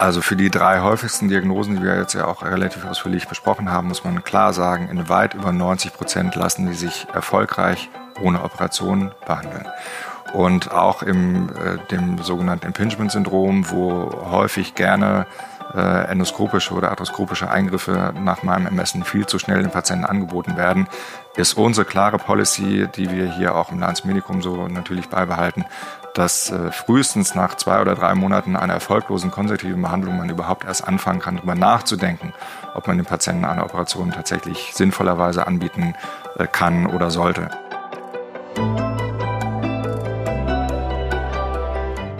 Also für die drei häufigsten Diagnosen, die wir jetzt ja auch relativ ausführlich besprochen haben, muss man klar sagen, in weit über 90 Prozent lassen die sich erfolgreich ohne Operation behandeln. Und auch im äh, dem sogenannten Impingement-Syndrom, wo häufig gerne äh, endoskopische oder arthroskopische Eingriffe nach meinem Ermessen viel zu schnell den Patienten angeboten werden, ist unsere klare Policy, die wir hier auch im Landsmedikum so natürlich beibehalten, dass äh, frühestens nach zwei oder drei Monaten einer erfolglosen konservativen Behandlung man überhaupt erst anfangen kann, darüber nachzudenken, ob man den Patienten eine Operation tatsächlich sinnvollerweise anbieten äh, kann oder sollte.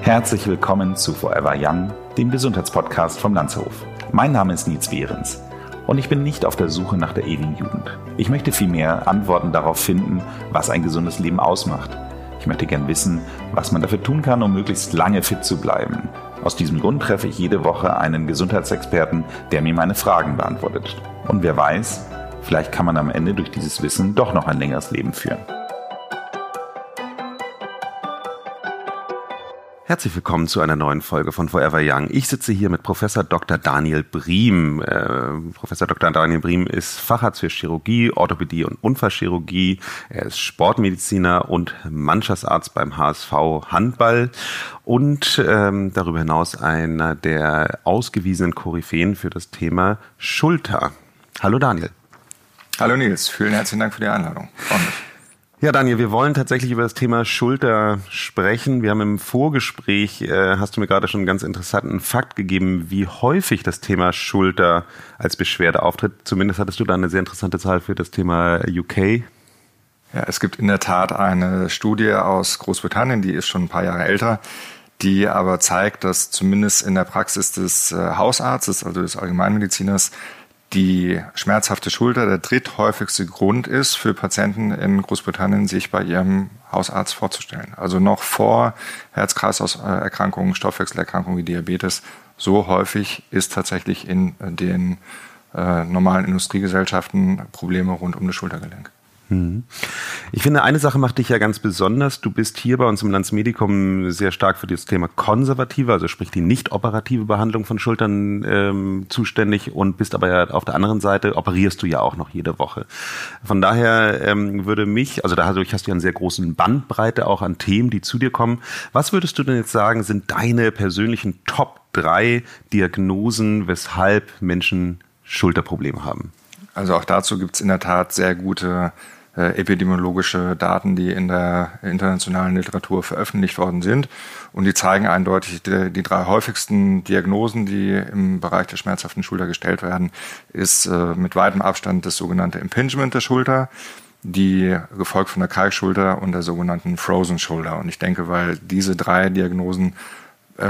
Herzlich willkommen zu Forever Young, dem Gesundheitspodcast vom Landshof. Mein Name ist Nils Behrens und ich bin nicht auf der Suche nach der ewigen Jugend. Ich möchte vielmehr Antworten darauf finden, was ein gesundes Leben ausmacht. Ich möchte gern wissen, was man dafür tun kann, um möglichst lange fit zu bleiben. Aus diesem Grund treffe ich jede Woche einen Gesundheitsexperten, der mir meine Fragen beantwortet. Und wer weiß, vielleicht kann man am Ende durch dieses Wissen doch noch ein längeres Leben führen. Herzlich willkommen zu einer neuen Folge von Forever Young. Ich sitze hier mit Professor Dr. Daniel Briem. Äh, Professor Dr. Daniel Briem ist Facharzt für Chirurgie, Orthopädie und Unfallchirurgie. Er ist Sportmediziner und Mannschaftsarzt beim HSV Handball und ähm, darüber hinaus einer der ausgewiesenen Koryphäen für das Thema Schulter. Hallo Daniel. Hallo Nils, vielen herzlichen Dank für die Einladung. Freue mich. Ja, Daniel, wir wollen tatsächlich über das Thema Schulter sprechen. Wir haben im Vorgespräch, äh, hast du mir gerade schon einen ganz interessanten Fakt gegeben, wie häufig das Thema Schulter als Beschwerde auftritt. Zumindest hattest du da eine sehr interessante Zahl für das Thema UK. Ja, es gibt in der Tat eine Studie aus Großbritannien, die ist schon ein paar Jahre älter, die aber zeigt, dass zumindest in der Praxis des äh, Hausarztes, also des Allgemeinmediziners, die schmerzhafte Schulter der dritthäufigste Grund ist für Patienten in Großbritannien, sich bei ihrem Hausarzt vorzustellen. Also noch vor Herz-Kreislauf-Erkrankungen, Stoffwechselerkrankungen wie Diabetes, so häufig ist tatsächlich in den äh, normalen Industriegesellschaften Probleme rund um das Schultergelenk. Mhm. Ich finde, eine Sache macht dich ja ganz besonders. Du bist hier bei uns im Landsmedikum sehr stark für das Thema konservative, also sprich die nicht operative Behandlung von Schultern ähm, zuständig und bist aber ja auf der anderen Seite, operierst du ja auch noch jede Woche. Von daher ähm, würde mich, also dadurch hast du ja einen sehr großen Bandbreite auch an Themen, die zu dir kommen. Was würdest du denn jetzt sagen, sind deine persönlichen Top drei Diagnosen, weshalb Menschen Schulterprobleme haben? Also auch dazu gibt es in der Tat sehr gute epidemiologische Daten, die in der internationalen Literatur veröffentlicht worden sind. Und die zeigen eindeutig, die, die drei häufigsten Diagnosen, die im Bereich der schmerzhaften Schulter gestellt werden, ist äh, mit weitem Abstand das sogenannte Impingement der Schulter, die gefolgt von der Kalkschulter und der sogenannten Frozen Shoulder. Und ich denke, weil diese drei Diagnosen äh,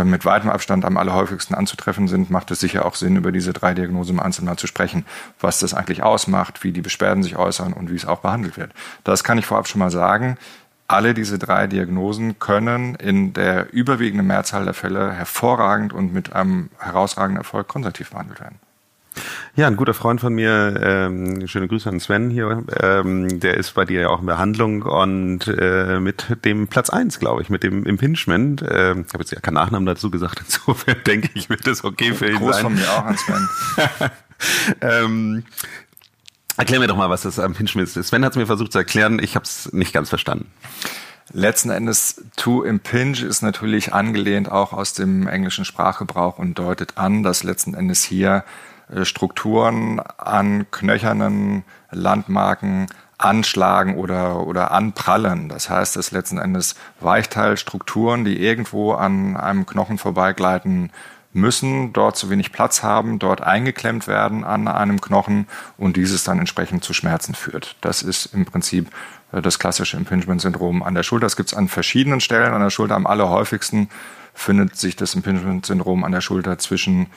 mit weitem Abstand am allerhäufigsten anzutreffen sind, macht es sicher auch Sinn, über diese drei Diagnosen im Einzelnen zu sprechen, was das eigentlich ausmacht, wie die Beschwerden sich äußern und wie es auch behandelt wird. Das kann ich vorab schon mal sagen. Alle diese drei Diagnosen können in der überwiegenden Mehrzahl der Fälle hervorragend und mit einem herausragenden Erfolg konservativ behandelt werden. Ja, ein guter Freund von mir, ähm, schöne Grüße an Sven hier, ähm, der ist bei dir ja auch in Behandlung und äh, mit dem Platz eins, glaube ich, mit dem Impingement. Äh, ich habe jetzt ja keinen Nachnamen dazu gesagt, insofern denke ich, wird das okay für ihn Gruß sein. von mir auch an Sven. ähm, erklär mir doch mal, was das Impingement ist. Sven hat es mir versucht zu erklären, ich habe es nicht ganz verstanden. Letzten Endes to impinge ist natürlich angelehnt auch aus dem englischen Sprachgebrauch und deutet an, dass letzten Endes hier Strukturen an knöchernen Landmarken anschlagen oder, oder anprallen. Das heißt, dass letzten Endes Weichteilstrukturen, die irgendwo an einem Knochen vorbeigleiten müssen, dort zu wenig Platz haben, dort eingeklemmt werden an einem Knochen und dieses dann entsprechend zu Schmerzen führt. Das ist im Prinzip äh, das klassische Impingement-Syndrom an der Schulter. Das gibt es an verschiedenen Stellen an der Schulter. Am allerhäufigsten findet sich das Impingement-Syndrom an der Schulter zwischen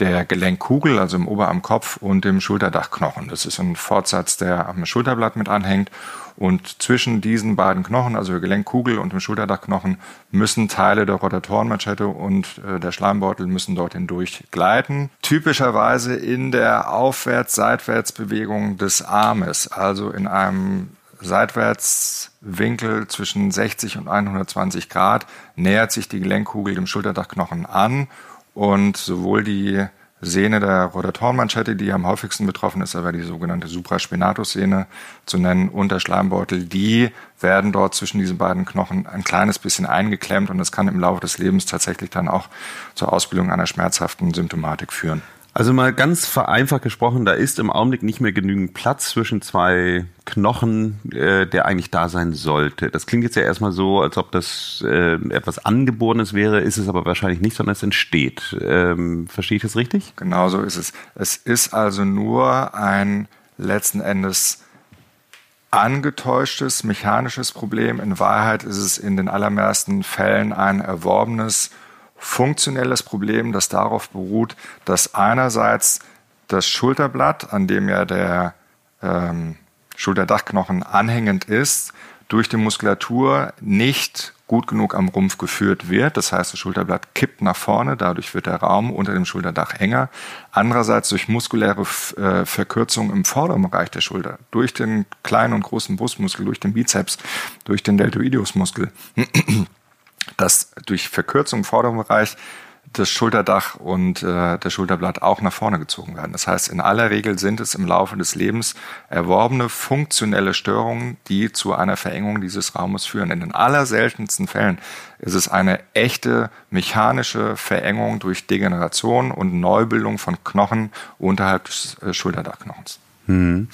der Gelenkkugel, also im Oberarmkopf und dem Schulterdachknochen. Das ist ein Fortsatz, der am Schulterblatt mit anhängt. Und zwischen diesen beiden Knochen, also der Gelenkkugel und dem Schulterdachknochen, müssen Teile der Rotatorenmanschette und äh, der Schleimbeutel müssen dort hindurch gleiten. Typischerweise in der Aufwärts-Seitwärts-Bewegung des Armes, also in einem Seitwärtswinkel zwischen 60 und 120 Grad, nähert sich die Gelenkkugel dem Schulterdachknochen an und sowohl die Sehne der Rotatorenmanschette, die am häufigsten betroffen ist, aber die sogenannte Supraspinatus-Sehne zu nennen, und der Schleimbeutel, die werden dort zwischen diesen beiden Knochen ein kleines bisschen eingeklemmt und das kann im Laufe des Lebens tatsächlich dann auch zur Ausbildung einer schmerzhaften Symptomatik führen. Also mal ganz vereinfacht gesprochen, da ist im Augenblick nicht mehr genügend Platz zwischen zwei Knochen, äh, der eigentlich da sein sollte. Das klingt jetzt ja erstmal so, als ob das äh, etwas Angeborenes wäre, ist es aber wahrscheinlich nicht, sondern es entsteht. Ähm, verstehe ich das richtig? Genau so ist es. Es ist also nur ein letzten Endes angetäuschtes mechanisches Problem. In Wahrheit ist es in den allermeisten Fällen ein erworbenes funktionelles Problem, das darauf beruht, dass einerseits das Schulterblatt, an dem ja der ähm, Schulterdachknochen anhängend ist, durch die Muskulatur nicht gut genug am Rumpf geführt wird. Das heißt, das Schulterblatt kippt nach vorne, dadurch wird der Raum unter dem Schulterdach enger. Andererseits durch muskuläre äh, Verkürzung im vorderen Bereich der Schulter, durch den kleinen und großen Brustmuskel, durch den Bizeps, durch den Deltoideusmuskel dass durch Verkürzung im vorderen Bereich das Schulterdach und äh, das Schulterblatt auch nach vorne gezogen werden. Das heißt, in aller Regel sind es im Laufe des Lebens erworbene funktionelle Störungen, die zu einer Verengung dieses Raumes führen. In den allerseltensten Fällen ist es eine echte mechanische Verengung durch Degeneration und Neubildung von Knochen unterhalb des äh, Schulterdachknochens. Hm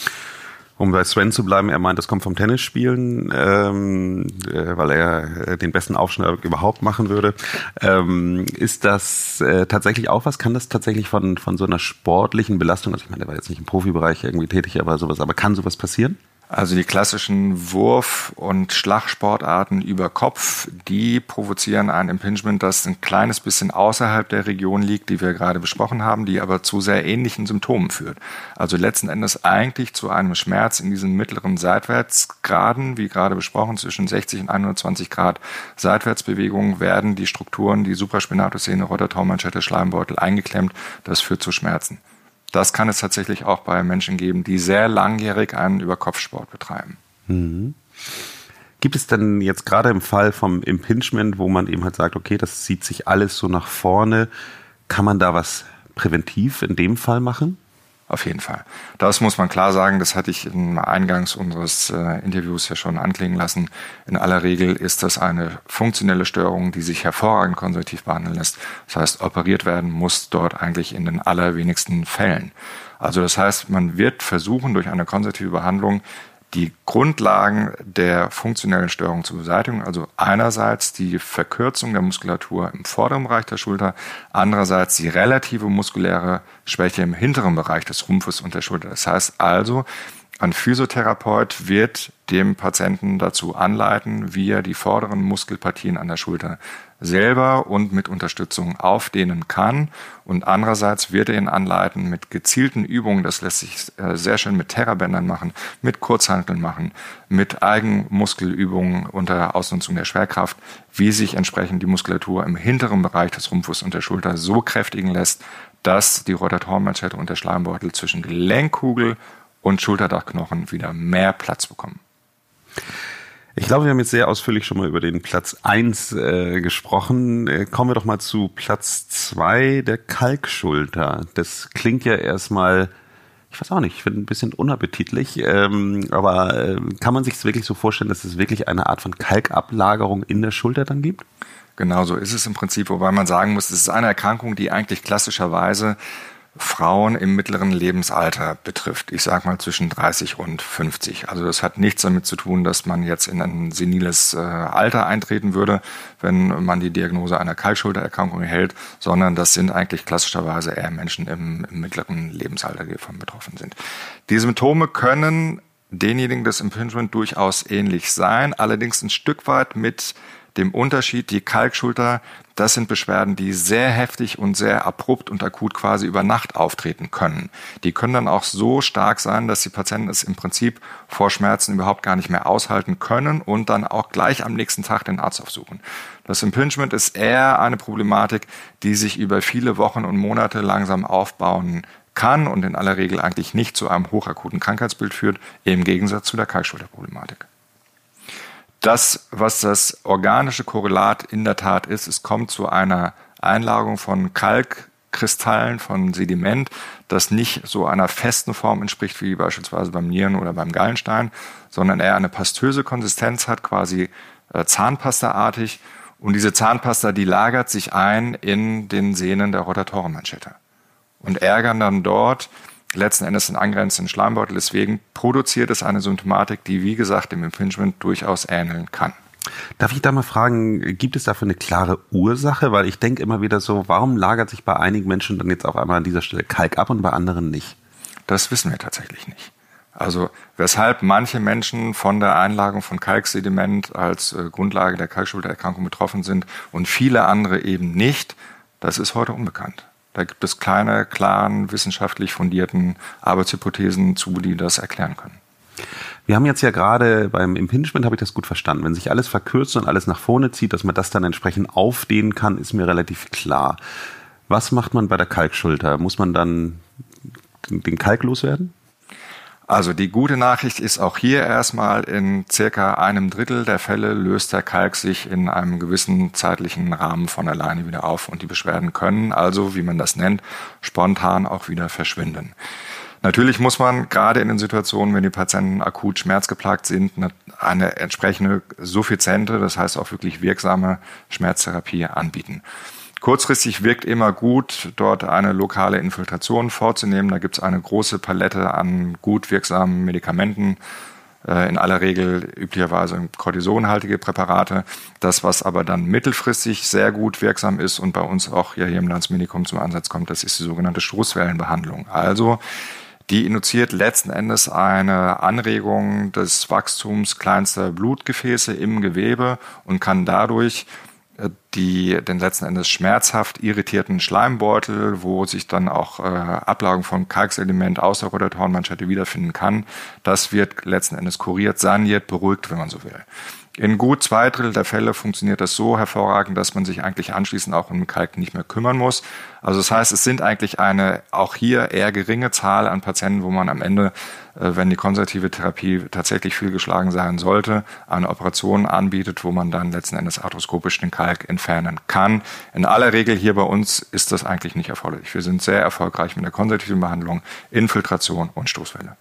um bei Sven zu bleiben, er meint, das kommt vom Tennisspielen, ähm, äh, weil er äh, den besten Aufschnall überhaupt machen würde. Ähm, ist das äh, tatsächlich auch was? Kann das tatsächlich von, von so einer sportlichen Belastung, also ich meine, der war jetzt nicht im Profibereich irgendwie tätig, aber sowas, aber kann sowas passieren? Also die klassischen Wurf- und Schlagsportarten über Kopf, die provozieren ein Impingement, das ein kleines bisschen außerhalb der Region liegt, die wir gerade besprochen haben, die aber zu sehr ähnlichen Symptomen führt. Also letzten Endes eigentlich zu einem Schmerz in diesen mittleren Seitwärtsgraden, wie gerade besprochen, zwischen 60 und 120 Grad Seitwärtsbewegung werden die Strukturen, die Supraspinatussehne, Rotatormanschette, Schleimbeutel eingeklemmt. Das führt zu Schmerzen. Das kann es tatsächlich auch bei Menschen geben, die sehr langjährig einen Überkopfsport betreiben. Mhm. Gibt es denn jetzt gerade im Fall vom Impingement, wo man eben halt sagt, okay, das zieht sich alles so nach vorne, kann man da was präventiv in dem Fall machen? Auf jeden Fall. Das muss man klar sagen, das hatte ich im Eingangs unseres äh, Interviews ja schon anklingen lassen. In aller Regel ist das eine funktionelle Störung, die sich hervorragend konservativ behandeln lässt. Das heißt, operiert werden muss dort eigentlich in den allerwenigsten Fällen. Also das heißt, man wird versuchen, durch eine konservative Behandlung die Grundlagen der funktionellen Störung zu beseitigen. Also einerseits die Verkürzung der Muskulatur im vorderen Bereich der Schulter, andererseits die relative muskuläre Schwäche im hinteren Bereich des Rumpfes und der Schulter. Das heißt also, ein Physiotherapeut wird dem Patienten dazu anleiten, wie er die vorderen Muskelpartien an der Schulter selber und mit Unterstützung aufdehnen kann. Und andererseits wird er ihn anleiten mit gezielten Übungen, das lässt sich äh, sehr schön mit Terrabändern machen, mit Kurzhanteln machen, mit Eigenmuskelübungen unter Ausnutzung der Schwerkraft, wie sich entsprechend die Muskulatur im hinteren Bereich des Rumpfes und der Schulter so kräftigen lässt, dass die Rotatorenmanschette und der Schleimbeutel zwischen Gelenkkugel und Schulterdachknochen wieder mehr Platz bekommen. Ich glaube, wir haben jetzt sehr ausführlich schon mal über den Platz eins äh, gesprochen. Äh, kommen wir doch mal zu Platz zwei der Kalkschulter. Das klingt ja erstmal, ich weiß auch nicht, ich finde ein bisschen unappetitlich, ähm, aber äh, kann man sich es wirklich so vorstellen, dass es wirklich eine Art von Kalkablagerung in der Schulter dann gibt? Genau so ist es im Prinzip, wobei man sagen muss, es ist eine Erkrankung, die eigentlich klassischerweise Frauen im mittleren Lebensalter betrifft. Ich sage mal zwischen 30 und 50. Also das hat nichts damit zu tun, dass man jetzt in ein seniles äh, Alter eintreten würde, wenn man die Diagnose einer Kaltschultererkrankung erhält, sondern das sind eigentlich klassischerweise eher Menschen im, im mittleren Lebensalter, die davon betroffen sind. Die Symptome können denjenigen des Impingement durchaus ähnlich sein, allerdings ein Stück weit mit dem Unterschied, die Kalkschulter, das sind Beschwerden, die sehr heftig und sehr abrupt und akut quasi über Nacht auftreten können. Die können dann auch so stark sein, dass die Patienten es im Prinzip vor Schmerzen überhaupt gar nicht mehr aushalten können und dann auch gleich am nächsten Tag den Arzt aufsuchen. Das Impingement ist eher eine Problematik, die sich über viele Wochen und Monate langsam aufbauen kann und in aller Regel eigentlich nicht zu einem hochakuten Krankheitsbild führt, im Gegensatz zu der Kalkschulterproblematik das, was das organische Korrelat in der Tat ist, es kommt zu einer Einlagerung von Kalkkristallen, von Sediment, das nicht so einer festen Form entspricht wie beispielsweise beim Nieren oder beim Gallenstein, sondern eher eine pastöse Konsistenz hat, quasi äh, Zahnpastaartig. Und diese Zahnpasta, die lagert sich ein in den Sehnen der Rotatorenmanschette und ärgern dann dort letzten Endes den angrenzenden Schleimbeutel. Deswegen produziert es eine Symptomatik, die, wie gesagt, dem Impingement durchaus ähneln kann. Darf ich da mal fragen, gibt es dafür eine klare Ursache? Weil ich denke immer wieder so, warum lagert sich bei einigen Menschen dann jetzt auf einmal an dieser Stelle Kalk ab und bei anderen nicht? Das wissen wir tatsächlich nicht. Also weshalb manche Menschen von der Einlagerung von Kalksediment als äh, Grundlage der Kalkschultererkrankung betroffen sind und viele andere eben nicht, das ist heute unbekannt. Da gibt es kleine, klaren, wissenschaftlich fundierten Arbeitshypothesen zu, die das erklären können. Wir haben jetzt ja gerade beim Impingement, habe ich das gut verstanden. Wenn sich alles verkürzt und alles nach vorne zieht, dass man das dann entsprechend aufdehnen kann, ist mir relativ klar. Was macht man bei der Kalkschulter? Muss man dann den Kalk loswerden? Also die gute Nachricht ist auch hier erstmal in circa einem Drittel der Fälle löst der Kalk sich in einem gewissen zeitlichen Rahmen von alleine wieder auf und die Beschwerden können also, wie man das nennt, spontan auch wieder verschwinden. Natürlich muss man gerade in den Situationen, wenn die Patienten akut schmerzgeplagt sind, eine entsprechende suffiziente, das heißt auch wirklich wirksame Schmerztherapie anbieten. Kurzfristig wirkt immer gut, dort eine lokale Infiltration vorzunehmen. Da gibt es eine große Palette an gut wirksamen Medikamenten, äh, in aller Regel üblicherweise kortisonhaltige Präparate. Das, was aber dann mittelfristig sehr gut wirksam ist und bei uns auch hier im Landsmedikum zum Ansatz kommt, das ist die sogenannte Stoßwellenbehandlung. Also die induziert letzten Endes eine Anregung des Wachstums kleinster Blutgefäße im Gewebe und kann dadurch die den letzten Endes schmerzhaft irritierten Schleimbeutel, wo sich dann auch äh, Ablagen von Kalksediment aus der Rotatorenmanschette wiederfinden kann, das wird letzten Endes kuriert, saniert, beruhigt, wenn man so will. In gut zwei Drittel der Fälle funktioniert das so hervorragend, dass man sich eigentlich anschließend auch um Kalk nicht mehr kümmern muss. Also das heißt, es sind eigentlich eine auch hier eher geringe Zahl an Patienten, wo man am Ende, äh, wenn die konservative Therapie tatsächlich fehlgeschlagen sein sollte, eine Operation anbietet, wo man dann letzten Endes arthroskopisch den Kalk entfernen kann. In aller Regel hier bei uns ist das eigentlich nicht erforderlich. Wir sind sehr erfolgreich mit der konservativen Behandlung, Infiltration und Stoßwelle.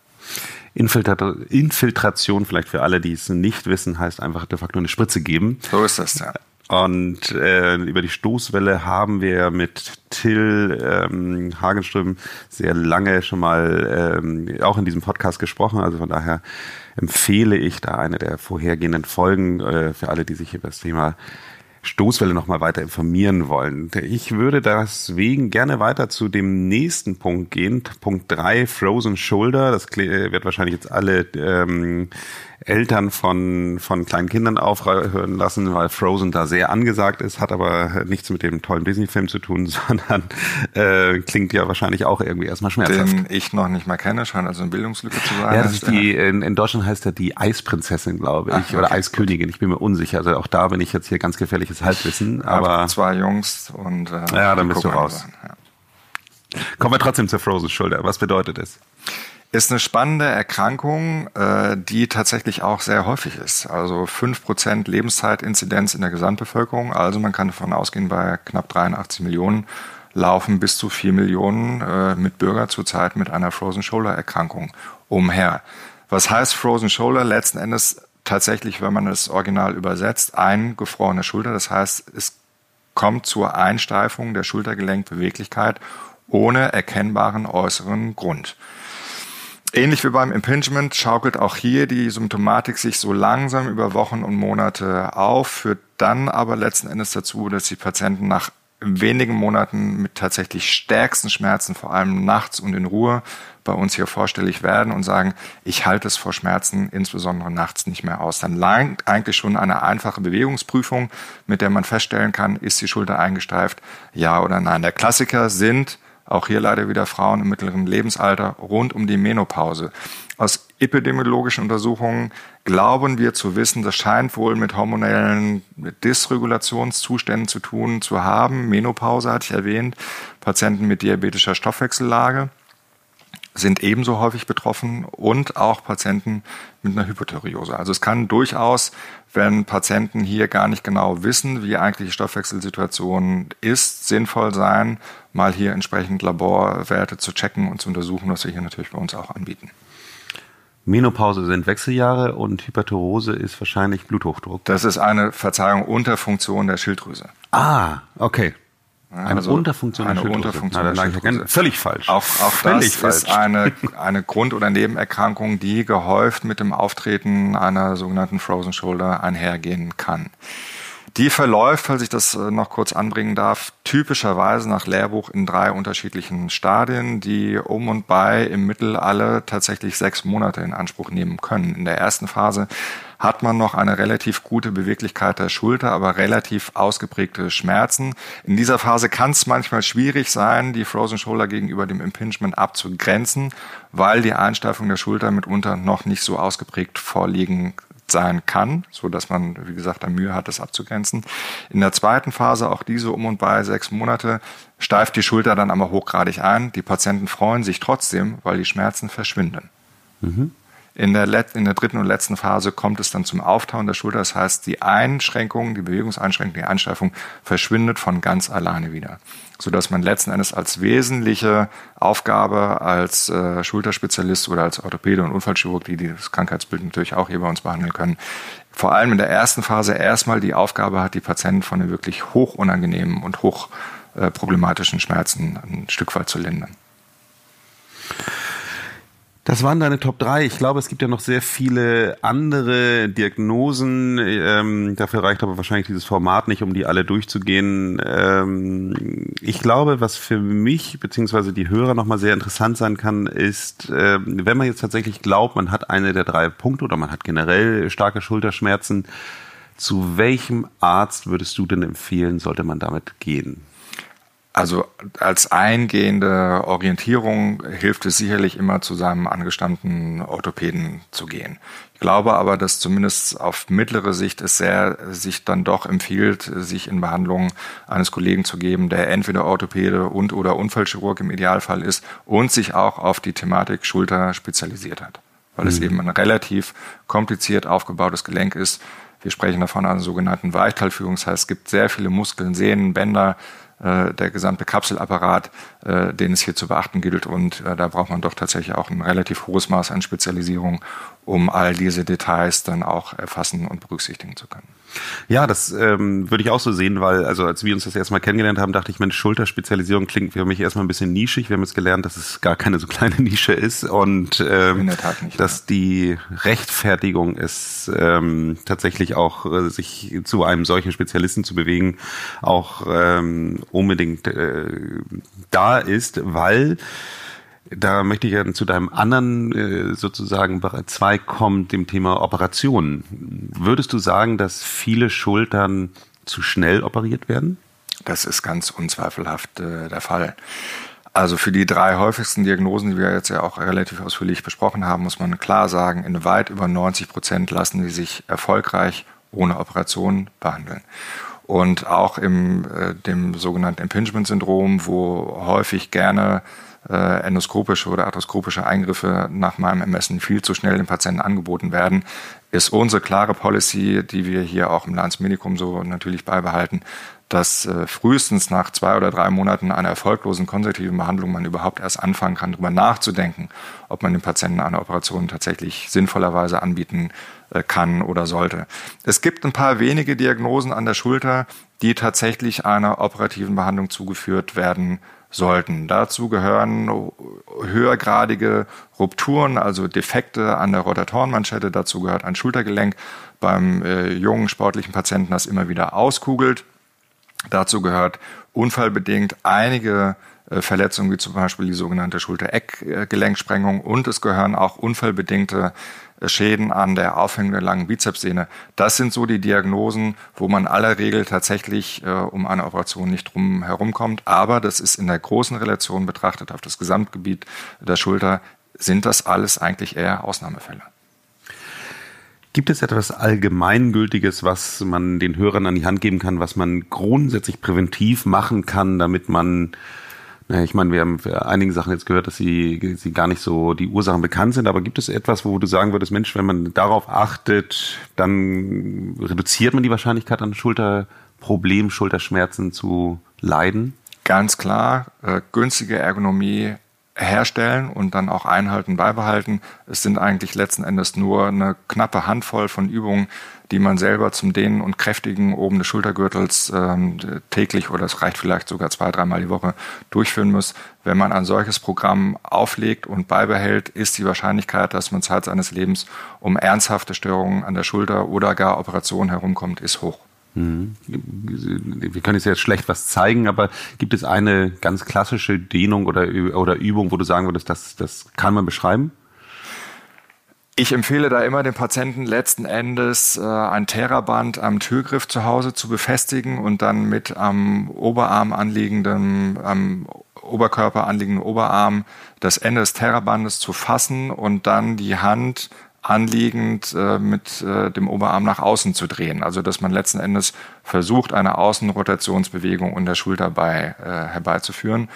Infiltration, vielleicht für alle, die es nicht wissen, heißt einfach de facto eine Spritze geben. So ist das, ja. Und äh, über die Stoßwelle haben wir mit Till ähm, Hagenström sehr lange schon mal ähm, auch in diesem Podcast gesprochen. Also von daher empfehle ich da eine der vorhergehenden Folgen äh, für alle, die sich über das Thema Stoßwelle noch mal weiter informieren wollen. Ich würde deswegen gerne weiter zu dem nächsten Punkt gehen. Punkt drei Frozen Shoulder. Das wird wahrscheinlich jetzt alle ähm, Eltern von, von kleinen Kindern aufhören lassen, weil Frozen da sehr angesagt ist, hat aber nichts mit dem tollen Disney-Film zu tun, sondern äh, klingt ja wahrscheinlich auch irgendwie erstmal schmerzhaft. Den ich noch nicht mal kenne, scheint also eine Bildungslücke zu sein. Ja, das ist die, in, in Deutschland heißt er die Eisprinzessin, glaube ich, Ach, okay. oder Eiskönigin, ich bin mir unsicher. Also auch da bin ich jetzt hier ganz gefährliches Halbwissen. Aber zwei Jungs und äh, ja, dann bist du raus. Ja. Kommen wir trotzdem zur Frozen Shoulder. Was bedeutet es? Ist eine spannende Erkrankung, äh, die tatsächlich auch sehr häufig ist. Also fünf Prozent Lebenszeitinzidenz in der Gesamtbevölkerung. Also man kann davon ausgehen, bei knapp 83 Millionen laufen bis zu vier Millionen äh, Mitbürger zurzeit mit einer Frozen Shoulder Erkrankung umher. Was heißt Frozen Shoulder? Letzten Endes tatsächlich, wenn man das Original übersetzt, eingefrorene Schulter. Das heißt, es kommt zur Einsteifung der Schultergelenkbeweglichkeit ohne erkennbaren äußeren Grund. Ähnlich wie beim Impingement schaukelt auch hier die Symptomatik sich so langsam über Wochen und Monate auf, führt dann aber letzten Endes dazu, dass die Patienten nach wenigen Monaten mit tatsächlich stärksten Schmerzen, vor allem nachts und in Ruhe, bei uns hier vorstellig werden und sagen, ich halte es vor Schmerzen, insbesondere nachts nicht mehr aus. Dann langt eigentlich schon eine einfache Bewegungsprüfung, mit der man feststellen kann, ist die Schulter eingesteift, ja oder nein. Der Klassiker sind auch hier leider wieder Frauen im mittleren Lebensalter rund um die Menopause. Aus epidemiologischen Untersuchungen glauben wir zu wissen, das scheint wohl mit hormonellen Dysregulationszuständen zu tun zu haben. Menopause hatte ich erwähnt, Patienten mit diabetischer Stoffwechsellage. Sind ebenso häufig betroffen und auch Patienten mit einer Hypothyreose. Also es kann durchaus, wenn Patienten hier gar nicht genau wissen, wie eigentlich die Stoffwechselsituation ist, sinnvoll sein, mal hier entsprechend Laborwerte zu checken und zu untersuchen, was wir hier natürlich bei uns auch anbieten. Menopause sind Wechseljahre und Hyperthyreose ist wahrscheinlich Bluthochdruck. Das ist eine Verzeihung Unterfunktion der Schilddrüse. Ah, okay. Eine also Unterfunktion eine. Unterfunktion Na. Völlig falsch. Auch, auch völlig das falsch. ist eine, eine Grund- oder Nebenerkrankung, die gehäuft mit dem Auftreten einer sogenannten Frozen Shoulder einhergehen kann. Die verläuft, falls ich das äh, noch kurz anbringen darf, typischerweise nach Lehrbuch in drei unterschiedlichen Stadien, die um und bei im Mittel alle tatsächlich sechs Monate in Anspruch nehmen können. In der ersten Phase hat man noch eine relativ gute Beweglichkeit der Schulter, aber relativ ausgeprägte Schmerzen. In dieser Phase kann es manchmal schwierig sein, die Frozen Shoulder gegenüber dem Impingement abzugrenzen, weil die Einsteifung der Schulter mitunter noch nicht so ausgeprägt vorliegen sein kann, so dass man, wie gesagt, da Mühe hat, das abzugrenzen. In der zweiten Phase, auch diese um und bei sechs Monate, steift die Schulter dann aber hochgradig ein. Die Patienten freuen sich trotzdem, weil die Schmerzen verschwinden. Mhm. In der, in der dritten und letzten Phase kommt es dann zum Auftauen der Schulter. Das heißt, die Einschränkung, die Bewegungseinschränkung, die Einsteifung verschwindet von ganz alleine wieder. Sodass man letzten Endes als wesentliche Aufgabe als äh, Schulterspezialist oder als Orthopäde und Unfallchirurg, die das Krankheitsbild natürlich auch hier bei uns behandeln können, vor allem in der ersten Phase erstmal die Aufgabe hat, die Patienten von den wirklich hochunangenehmen und hochproblematischen Schmerzen ein Stück weit zu lindern. Das waren deine Top 3. Ich glaube, es gibt ja noch sehr viele andere Diagnosen. Ähm, dafür reicht aber wahrscheinlich dieses Format nicht, um die alle durchzugehen. Ähm, ich glaube, was für mich beziehungsweise die Hörer nochmal sehr interessant sein kann, ist, äh, wenn man jetzt tatsächlich glaubt, man hat eine der drei Punkte oder man hat generell starke Schulterschmerzen, zu welchem Arzt würdest du denn empfehlen, sollte man damit gehen? Also als eingehende Orientierung hilft es sicherlich immer zu seinem angestammten Orthopäden zu gehen. Ich glaube aber, dass zumindest auf mittlere Sicht es sehr sich dann doch empfiehlt, sich in Behandlung eines Kollegen zu geben, der entweder Orthopäde und oder Unfallchirurg im Idealfall ist und sich auch auf die Thematik Schulter spezialisiert hat. Weil mhm. es eben ein relativ kompliziert aufgebautes Gelenk ist. Wir sprechen davon einer sogenannten Weichteilführung. Das heißt, es gibt sehr viele Muskeln, Sehnen, Bänder, äh, der gesamte Kapselapparat, äh, den es hier zu beachten gilt. Und äh, da braucht man doch tatsächlich auch ein relativ hohes Maß an Spezialisierung, um all diese Details dann auch erfassen und berücksichtigen zu können. Ja, das ähm, würde ich auch so sehen, weil, also als wir uns das erstmal kennengelernt haben, dachte ich, Mensch, Schulterspezialisierung klingt für mich erstmal ein bisschen nischig. Wir haben jetzt gelernt, dass es gar keine so kleine Nische ist und ähm, nicht, dass ja. die Rechtfertigung ist, ähm, tatsächlich auch äh, sich zu einem solchen Spezialisten zu bewegen, auch ähm, unbedingt äh, da ist, weil da möchte ich ja zu deinem anderen äh, sozusagen 2 kommen, dem Thema Operationen. Würdest du sagen, dass viele Schultern zu schnell operiert werden? Das ist ganz unzweifelhaft äh, der Fall. Also für die drei häufigsten Diagnosen, die wir jetzt ja auch relativ ausführlich besprochen haben, muss man klar sagen, in weit über 90 Prozent lassen die sich erfolgreich ohne Operation behandeln. Und auch im äh, dem sogenannten Impingement-Syndrom, wo häufig gerne äh, endoskopische oder arthroskopische Eingriffe nach meinem Ermessen viel zu schnell den Patienten angeboten werden, ist unsere klare Policy, die wir hier auch im Landsmedikum so natürlich beibehalten, dass äh, frühestens nach zwei oder drei Monaten einer erfolglosen konservativen Behandlung man überhaupt erst anfangen kann, darüber nachzudenken, ob man dem Patienten eine Operation tatsächlich sinnvollerweise anbieten äh, kann oder sollte. Es gibt ein paar wenige Diagnosen an der Schulter, die tatsächlich einer operativen Behandlung zugeführt werden sollten. Dazu gehören höhergradige Rupturen, also Defekte an der Rotatorenmanschette. Dazu gehört ein Schultergelenk beim äh, jungen sportlichen Patienten, das immer wieder auskugelt. Dazu gehört unfallbedingt einige äh, Verletzungen, wie zum Beispiel die sogenannte Schulter-Eck-Gelenksprengung und es gehören auch unfallbedingte Schäden an der Aufhängung der langen Bizepssehne. Das sind so die Diagnosen, wo man aller Regel tatsächlich äh, um eine Operation nicht drum herumkommt. Aber das ist in der großen Relation betrachtet auf das Gesamtgebiet der Schulter, sind das alles eigentlich eher Ausnahmefälle. Gibt es etwas Allgemeingültiges, was man den Hörern an die Hand geben kann, was man grundsätzlich präventiv machen kann, damit man Naja, ich meine, wir haben für einige Sachen jetzt gehört, dass sie, sie gar nicht so die Ursachen bekannt sind, aber gibt es etwas, wo du sagen würdest, Mensch, wenn man darauf achtet, dann reduziert man die Wahrscheinlichkeit an Schulterproblemen, Schulterschmerzen zu leiden? Ganz klar, äh, günstige Ergonomie herstellen und dann auch einhalten, beibehalten. Es sind eigentlich letzten Endes nur eine knappe Handvoll von Übungen, die man selber zum Dehnen und Kräftigen oben des Schultergürtels ähm, täglich oder es reicht vielleicht sogar zwei, dreimal die Woche durchführen muss. Wenn man ein solches Programm auflegt und beibehält, ist die Wahrscheinlichkeit, dass man Zeit seines Lebens um ernsthafte Störungen an der Schulter oder gar Operationen herumkommt, ist hoch. Mhm. Wir können jetzt schlecht was zeigen, aber gibt es eine ganz klassische Dehnung oder, oder Übung, wo du sagen würdest, das, das kann man beschreiben? Ich empfehle da immer den Patienten letzten Endes äh, ein Theraband am Türgriff zu Hause zu befestigen und dann mit am Oberarm anliegenden, am Oberkörper anliegenden Oberarm das Ende des Therrabandes zu fassen und dann die Hand anliegend äh, mit äh, dem Oberarm nach außen zu drehen. Also dass man letzten Endes versucht, eine Außenrotationsbewegung unter Schulter bei, äh, herbeizuführen.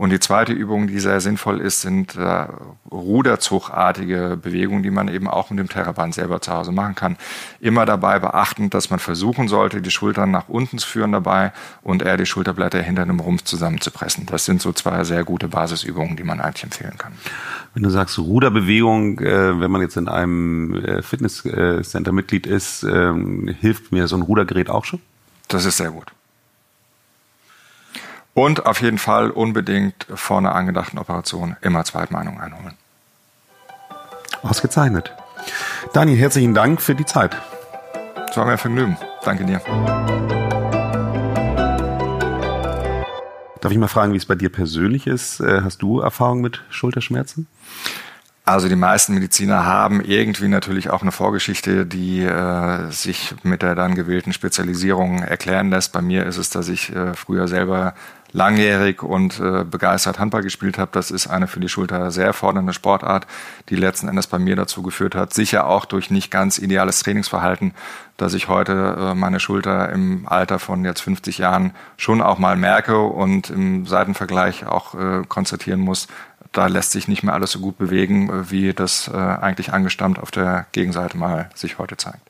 Und die zweite Übung, die sehr sinnvoll ist, sind äh, Ruderzugartige Bewegungen, die man eben auch mit dem Terraband selber zu Hause machen kann. Immer dabei beachten, dass man versuchen sollte, die Schultern nach unten zu führen dabei und eher die Schulterblätter hinter dem Rumpf zusammenzupressen. Das sind so zwei sehr gute Basisübungen, die man eigentlich empfehlen kann. Wenn du sagst Ruderbewegung, äh, wenn man jetzt in einem äh, Fitnesscenter Mitglied ist, äh, hilft mir so ein Rudergerät auch schon? Das ist sehr gut. Und auf jeden Fall unbedingt vor einer angedachten Operation immer Zweitmeinung einholen. Ausgezeichnet. Daniel, herzlichen Dank für die Zeit. Es war mir ein Vergnügen. Danke dir. Darf ich mal fragen, wie es bei dir persönlich ist? Äh, hast du Erfahrung mit Schulterschmerzen? Also die meisten Mediziner haben irgendwie natürlich auch eine Vorgeschichte, die äh, sich mit der dann gewählten Spezialisierung erklären lässt. Bei mir ist es, dass ich äh, früher selber langjährig und äh, begeistert Handball gespielt habe. Das ist eine für die Schulter sehr fordernde Sportart, die letzten Endes bei mir dazu geführt hat, sicher auch durch nicht ganz ideales Trainingsverhalten, dass ich heute äh, meine Schulter im Alter von jetzt 50 Jahren schon auch mal merke und im Seitenvergleich auch äh, konstatieren muss, da lässt sich nicht mehr alles so gut bewegen, äh, wie das äh, eigentlich angestammt auf der Gegenseite mal sich heute zeigt.